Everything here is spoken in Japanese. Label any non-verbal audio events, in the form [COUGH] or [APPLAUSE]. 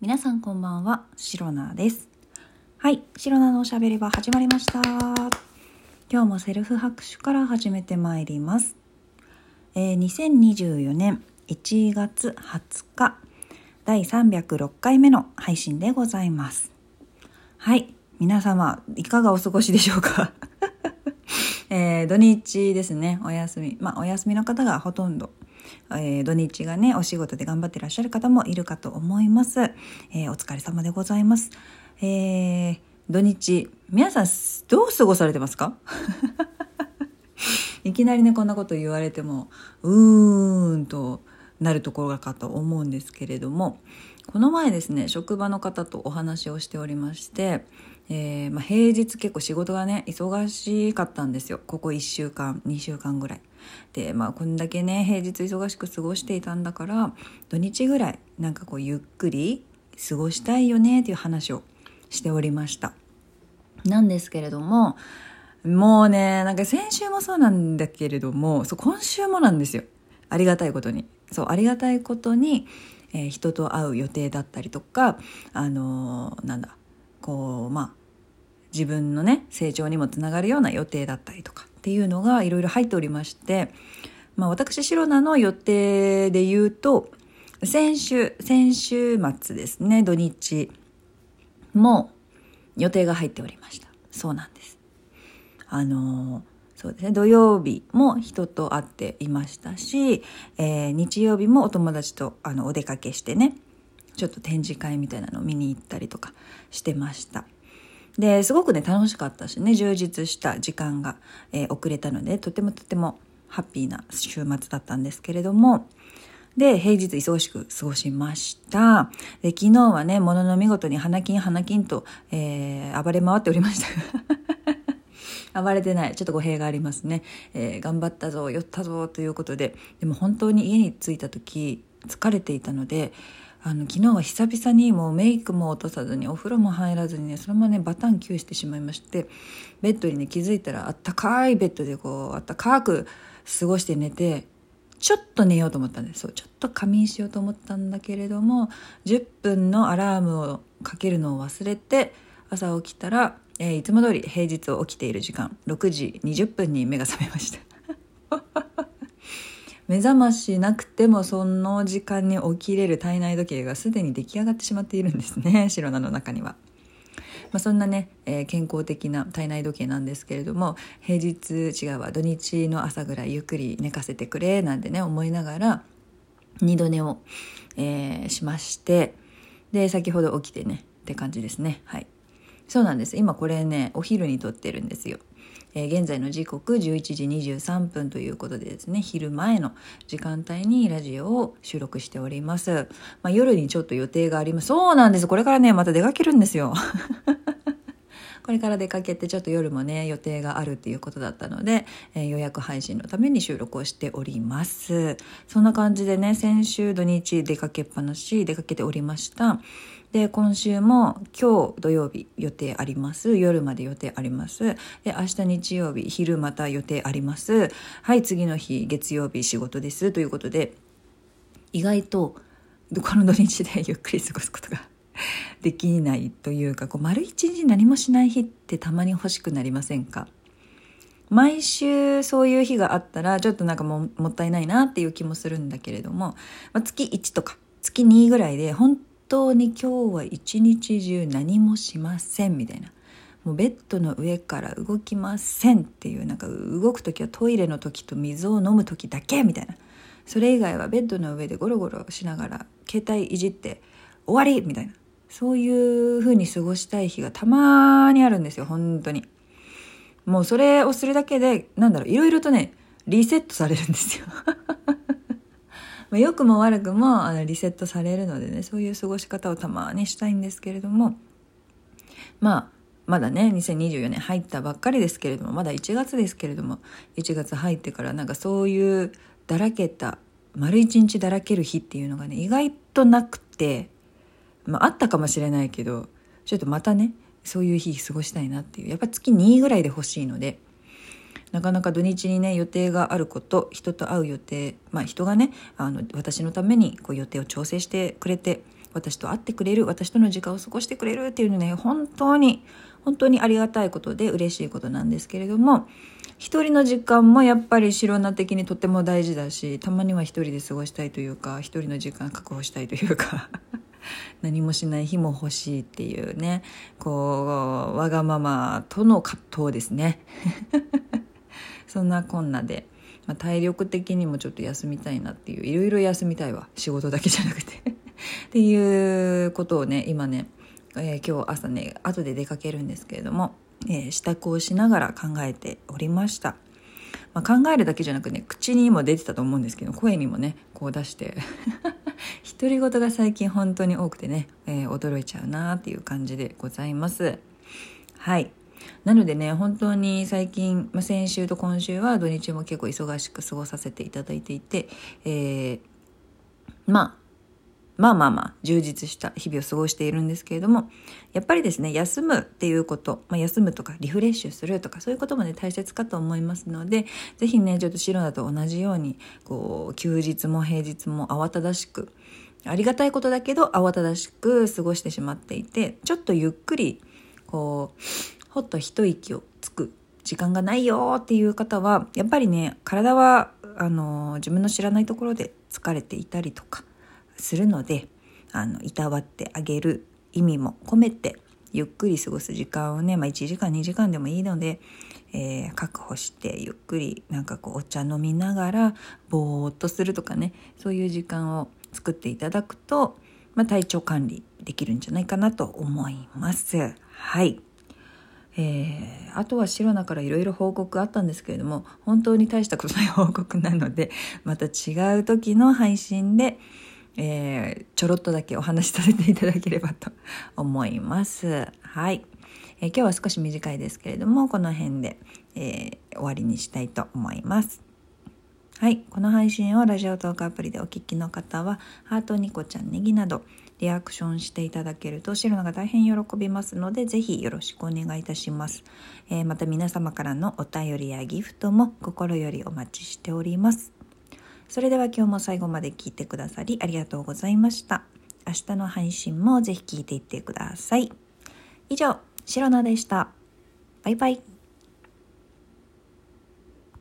皆さんこんばんは、シロナです。はい、シロナのおしゃべり場始まりました。今日もセルフ拍手から始めてまいります。えー2024年1月20日、第306回目の配信でございます。はい、皆様、いかがお過ごしでしょうか？[LAUGHS] えー土日ですね、お休み。まあ、お休みの方がほとんどえー土日がね、お仕事で頑張ってらっしゃる方もいるかと思います。えーお疲れ様でございます。えー土日、皆さんどう過ごされてますか？[LAUGHS] いきなりね、こんなこと言われても、うーんとなるところかと思うんですけれども、この前ですね、職場の方とお話をしておりまして、えーまあ、平日結構仕事がね忙しかったんですよここ1週間2週間ぐらいでまあこんだけね平日忙しく過ごしていたんだから土日ぐらいなんかこうゆっくり過ごしたいよねっていう話をしておりました。なんですけれどももうねなんか先週もそうなんだけれどもそう今週もなんですよ。ありがたいことに。そうありがたいことに、えー人と会う予定だったりとかあのーなんだこうまあ自分のね成長にもつながるような予定だったりとか。っていうのがいろいろ入っておりまして、まあ、私シロナの予定で言うと先週先週末ですね土日も予定が入っておりました。そうなんです。あのそうですね土曜日も人と会っていましたし、えー日曜日もお友達とあのお出かけしてねちょっと展示会みたいなのを見に行ったりとかしてました。ですごくね楽しかったしね充実した時間が、えー遅れたのでとてもとてもハッピーな週末だったんですけれども。で平日忙しく過ごしました。で昨日はねものの見事に花金花金と、えー暴れ回っておりました。[LAUGHS] 暴れてない。ちょっと語弊がありますね、えー頑張ったぞ酔ったぞということで。でも本当に家に着いた時疲れていたのであの昨日は久々にもうメイクも落とさずにお風呂も入らずにねそのままねバタンキューしてしまいましてベッドにね気づいたらあったかいベッドでこうあったかく過ごして寝てちょっと寝ようと思ったんです。そうちょっと仮眠しようと思ったんだけれども10分のアラームをかけるのを忘れて朝起きたら、えーいつも通り平日起きている時間6時20分に目が覚めました。目覚ましなくてもその時間に起きれる体内時計がすでに出来上がってしまっているんですね。[LAUGHS] 白菜の中には。まあ、そんなね、えー健康的な体内時計なんですけれども平日違うわ土日の朝ぐらいゆっくり寝かせてくれなんてね思いながら二度寝を、えーしましてで先ほど起きてねって感じですね。はい。そうなんです。今これねお昼に撮ってるんですよ。えー現在の時刻11時23分ということでですね昼前の時間帯にラジオを収録しております、まあ、夜にちょっと予定があります。そうなんです。これからねまた出かけるんですよ。これから出かけてちょっと夜もね予定があるっていうことだったので、えー予約配信のために収録をしております。そんな感じでね先週土日出かけっぱなし出かけておりました。で今週も今日土曜日予定あります。夜まで予定あります。で明日日曜日昼また予定あります。はい次の日月曜日仕事です。ということで意外とこの土日でゆっくり過ごすことが [LAUGHS] できないというかこう丸一日何もしない日ってたまに欲しくなりませんか？毎週そういう日があったらちょっとなんかももったいないなっていう気もするんだけれども、まあ、月1とか月2ぐらいで本当に今日は一日中何もしませんみたいな。もうベッドの上から動きませんっていうなんか動く時はトイレの時と水を飲む時だけみたいな。それ以外はベッドの上でゴロゴロしながら携帯いじって終わりみたいな。そういう風に過ごしたい日がたまにあるんですよ本当に。もうそれをするだけでなんだろういろいろとねリセットされるんですよ。[LAUGHS] ま良くも悪くもあのリセットされるのでねそういう過ごし方をたまにしたいんですけれども。まあまだね2024年入ったばっかりですけれどもまだ1月ですけれども1月入ってからなんかそういうだらけた丸一日だらける日っていうのがね意外となくて、まあ、あったかもしれないけどちょっとまたねそういう日過ごしたいなっていう。やっぱ月2ぐらいで欲しいのでなかなか土日にね予定があること人と会う予定まあ人がねあの私のためにこう予定を調整してくれて私と会ってくれる私との時間を過ごしてくれるっていうのね本当に本当にありがたいことで嬉しいことなんですけれども一人の時間もやっぱり白菜的にとても大事だしたまには一人で過ごしたいというか一人の時間確保したいというか。何もしない日も欲しいっていうねこうわがままとの葛藤ですね。[LAUGHS] そんなこんなで、まあ、体力的にもちょっと休みたいなっていういろいろ休みたいわ。仕事だけじゃなくて。[LAUGHS] っていうことをね今ね、えー、今日朝ね後で出かけるんですけれども、えー、支度をしながら考えておりました。まあ、考えるだけじゃなくね口にも出てたと思うんですけど声にもねこう出して [LAUGHS] 独り言が最近本当に多くてね、えー、驚いちゃうなっていう感じでございます。はい。なのでね本当に最近、まあ、先週と今週は土日も結構忙しく過ごさせていただいていて、えー、まあまあまあまあ充実した日々を過ごしているんですけれどもやっぱりですね休むっていうこと、まあ、休むとかリフレッシュするとかそういうこともね大切かと思いますので是非ねちょっと白菜と同じようにこう休日も平日も慌ただしくありがたいことだけど慌ただしく過ごしてしまっていてちょっとゆっくりこうほっと一息をつく時間がないよっていう方はやっぱりね体はあの自分の知らないところで疲れていたりとかするのであのいたわってあげる意味も込めてゆっくり過ごす時間をね、まあ、1時間2時間でもいいので、えー、確保してゆっくりなんかこうお茶飲みながらぼーっとするとかねそういう時間を作っていただくと、まあ、体調管理できるんじゃないかなと思います。はい。えー、あとはシロナからいろいろ報告あったんですけれども本当に大したことない報告なのでまた違う時の配信で、えー、ちょろっとだけお話しさせていただければと思います。はい。えー、今日は少し短いですけれども、この辺で、えー、終わりにしたいと思います。はい。この配信をラジオトークアプリでお聞きの方は、ハートニコちゃんネギなど、リアクションしていただけると、シロナが大変喜びますので、ぜひよろしくお願いいたします。えー、また皆様からのお便りやギフトも心よりお待ちしております。それでは今日も最後まで聞いてくださりありがとうございました。明日の配信もぜひ聞いていってください。以上、シロナでした。バイバイ。